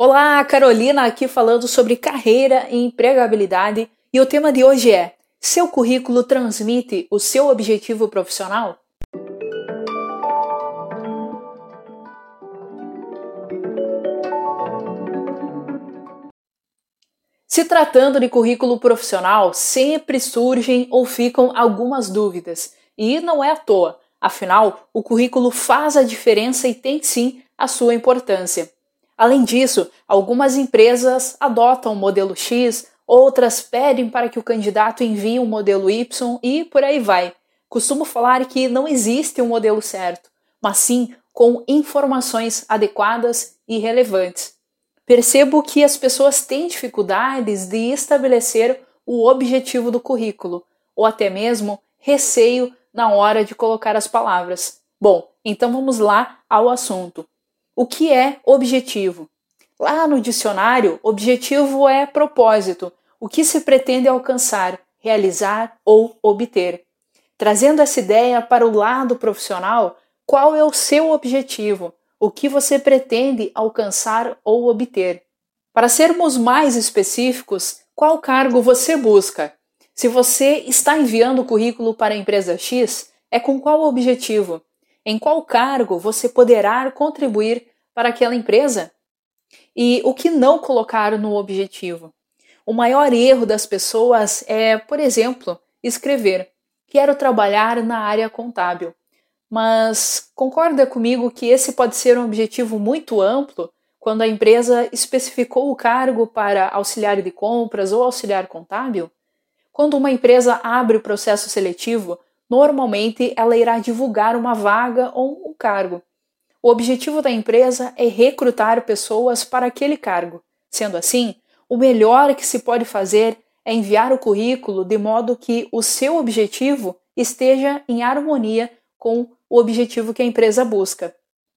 Olá, Carolina aqui falando sobre carreira e empregabilidade e o tema de hoje é: seu currículo transmite o seu objetivo profissional? Se tratando de currículo profissional, sempre surgem ou ficam algumas dúvidas, e não é à toa, afinal, o currículo faz a diferença e tem sim a sua importância. Além disso, algumas empresas adotam o modelo X, outras pedem para que o candidato envie um modelo Y e por aí vai. Costumo falar que não existe um modelo certo, mas sim com informações adequadas e relevantes. Percebo que as pessoas têm dificuldades de estabelecer o objetivo do currículo, ou até mesmo receio na hora de colocar as palavras. Bom, então vamos lá ao assunto. O que é objetivo? Lá no dicionário, objetivo é propósito, o que se pretende alcançar, realizar ou obter. Trazendo essa ideia para o lado profissional, qual é o seu objetivo? O que você pretende alcançar ou obter? Para sermos mais específicos, qual cargo você busca? Se você está enviando o currículo para a empresa X, é com qual objetivo? Em qual cargo você poderá contribuir para aquela empresa? E o que não colocar no objetivo? O maior erro das pessoas é, por exemplo, escrever: Quero trabalhar na área contábil. Mas concorda comigo que esse pode ser um objetivo muito amplo quando a empresa especificou o cargo para auxiliar de compras ou auxiliar contábil? Quando uma empresa abre o processo seletivo, normalmente ela irá divulgar uma vaga ou um cargo. O objetivo da empresa é recrutar pessoas para aquele cargo. Sendo assim, o melhor que se pode fazer é enviar o currículo de modo que o seu objetivo esteja em harmonia com o objetivo que a empresa busca.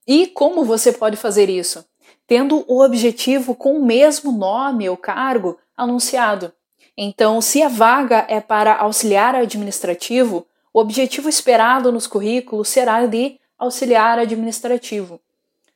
E como você pode fazer isso? Tendo o objetivo com o mesmo nome ou cargo anunciado. Então, se a vaga é para auxiliar administrativo, o objetivo esperado nos currículos será de auxiliar administrativo.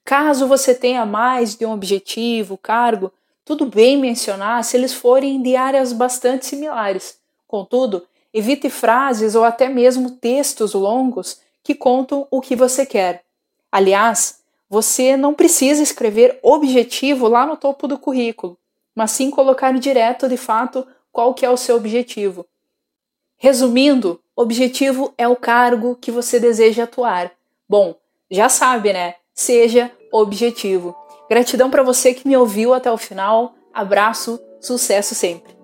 Caso você tenha mais de um objetivo, cargo, tudo bem mencionar se eles forem de áreas bastante similares. Contudo, evite frases ou até mesmo textos longos que contam o que você quer. Aliás, você não precisa escrever objetivo lá no topo do currículo, mas sim colocar direto de fato qual que é o seu objetivo. Resumindo, objetivo é o cargo que você deseja atuar. Bom, já sabe, né? Seja objetivo. Gratidão para você que me ouviu até o final. Abraço, sucesso sempre.